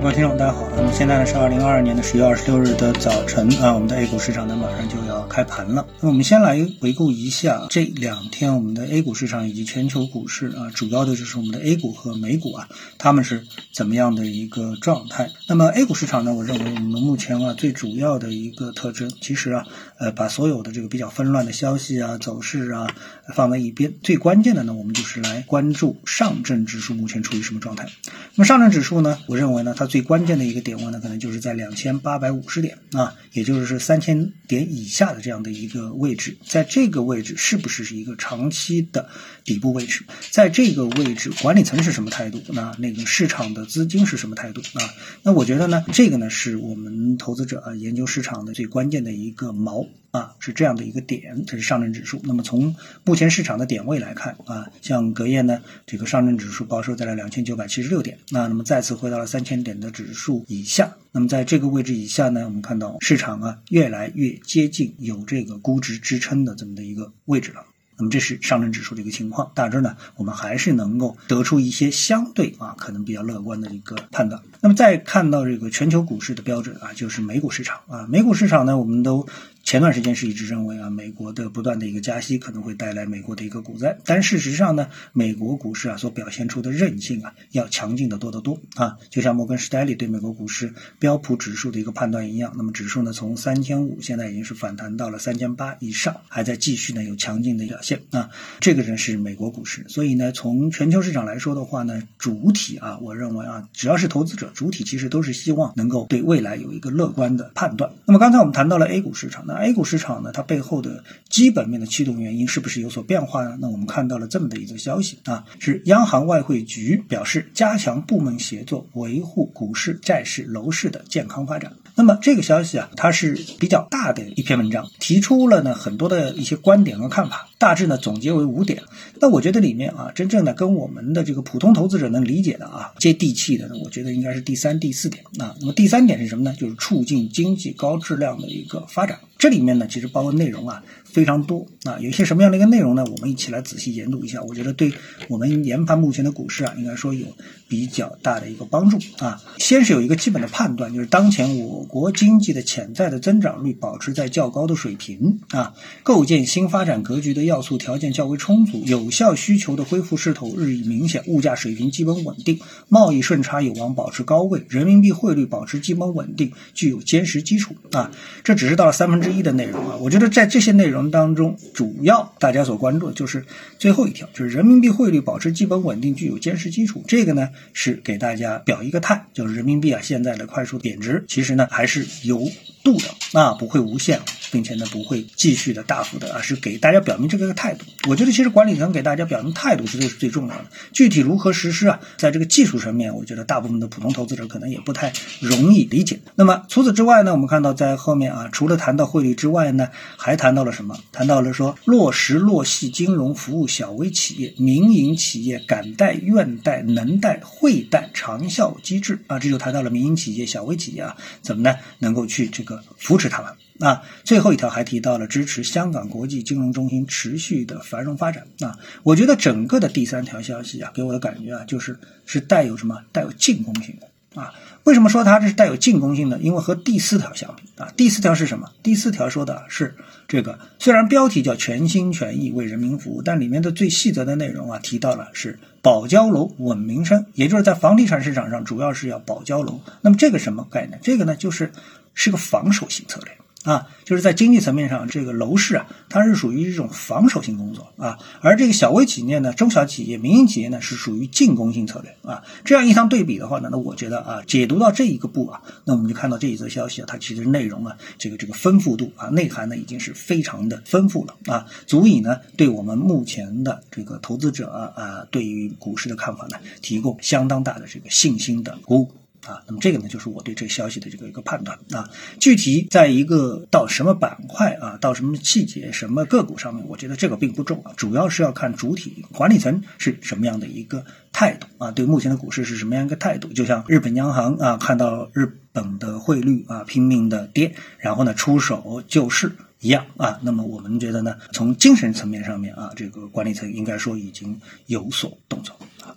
各位听众，大家好。那么现在呢是二零二二年的十月二十六日的早晨啊，我们的 A 股市场呢马上就要开盘了。那我们先来回顾一下这两天我们的 A 股市场以及全球股市啊，主要的就是我们的 A 股和美股啊，他们是怎么样的一个状态？那么 A 股市场呢，我认为我们目前啊最主要的一个特征，其实啊呃把所有的这个比较纷乱的消息啊走势啊放在一边，最关键的呢，我们就是来关注上证指数目前处于什么状态。那么上证指数呢，我认为呢它最关键的一个点位呢，可能就是在两千八百五十点啊，也就是三千点以下的这样的一个位置，在这个位置是不是是一个长期的底部位置？在这个位置，管理层是什么态度？那那个市场的资金是什么态度啊？那我觉得呢，这个呢是我们投资者啊研究市场的最关键的一个锚啊，是这样的一个点，这是上证指数。那么从目前市场的点位来看啊，像隔夜呢，这个上证指数报收在了两千九百七十六点，那那么再次回到了三千点的指数以下。那么在这个位置以下呢，我们看到市场啊越来越接近有这个估值支撑的这么的一个位置了。那么这是上证指数的一个情况，大致呢，我们还是能够得出一些相对啊可能比较乐观的一个判断。那么再看到这个全球股市的标准啊，就是美股市场啊，美股市场呢，我们都。前段时间是一直认为啊，美国的不断的一个加息可能会带来美国的一个股灾，但事实上呢，美国股市啊所表现出的韧性啊要强劲的多得多啊，就像摩根士丹利对美国股市标普指数的一个判断一样，那么指数呢从三千五现在已经是反弹到了三千八以上，还在继续呢有强劲的表现啊，这个人是美国股市，所以呢从全球市场来说的话呢，主体啊我认为啊只要是投资者，主体其实都是希望能够对未来有一个乐观的判断。那么刚才我们谈到了 A 股市场呢。A 股市场呢，它背后的基本面的驱动原因是不是有所变化呢？那我们看到了这么的一则消息啊，是央行外汇局表示加强部门协作，维护股市、债市、楼市的健康发展。那么这个消息啊，它是比较大的一篇文章，提出了呢很多的一些观点和看法，大致呢总结为五点。那我觉得里面啊，真正的跟我们的这个普通投资者能理解的啊，接地气的呢，我觉得应该是第三、第四点啊。那么第三点是什么呢？就是促进经济高质量的一个发展。这里面呢，其实包括内容啊非常多啊，有一些什么样的一个内容呢？我们一起来仔细研读一下。我觉得对我们研判目前的股市啊，应该说有比较大的一个帮助啊。先是有一个基本的判断，就是当前我国经济的潜在的增长率保持在较高的水平啊，构建新发展格局的要素条件较为充足，有效需求的恢复势头日益明显，物价水平基本稳定，贸易顺差有望保持高位，人民币汇率保持基本稳定，具有坚实基础啊。这只是到了三分之一。的内容啊，我觉得在这些内容当中，主要大家所关注的就是最后一条，就是人民币汇率保持基本稳定，具有坚实基础。这个呢是给大家表一个态，就是人民币啊现在的快速贬值，其实呢还是由度的啊，不会无限，并且呢不会继续的大幅的啊，是给大家表明这个态度。我觉得其实管理层给大家表明态度是最是最重要的，具体如何实施啊，在这个技术层面，我觉得大部分的普通投资者可能也不太容易理解。那么除此之外呢，我们看到在后面啊，除了谈到汇率。之外呢，还谈到了什么？谈到了说落实落细金融服务小微企业、民营企业敢贷、愿贷、能贷、会贷长效机制啊，这就谈到了民营企业、小微企业啊，怎么呢？能够去这个扶持他们啊。最后一条还提到了支持香港国际金融中心持续的繁荣发展啊。我觉得整个的第三条消息啊，给我的感觉啊，就是是带有什么？带有进攻性的。啊，为什么说它这是带有进攻性的？因为和第四条相比啊，第四条是什么？第四条说的是这个，虽然标题叫全心全意为人民服务，但里面的最细则的内容啊，提到了是保交楼稳民生，也就是在房地产市场上主要是要保交楼。那么这个什么概念？这个呢，就是是个防守性策略。啊，就是在经济层面上，这个楼市啊，它是属于一种防守性工作啊，而这个小微企业呢、中小企业、民营企业呢，是属于进攻性策略啊。这样一相对比的话呢，那我觉得啊，解读到这一个步啊，那我们就看到这一则消息啊，它其实内容啊，这个这个丰富度啊，内涵呢，已经是非常的丰富了啊，足以呢，对我们目前的这个投资者啊，对于股市的看法呢，提供相当大的这个信心的鼓舞。啊，那么这个呢，就是我对这个消息的这个一个判断啊。具体在一个到什么板块啊，到什么细节、什么个股上面，我觉得这个并不重要，主要是要看主体管理层是什么样的一个态度啊，对目前的股市是什么样一个态度。就像日本央行啊，看到日本的汇率啊拼命的跌，然后呢出手救市一样啊。那么我们觉得呢，从精神层面上面啊，这个管理层应该说已经有所动作啊。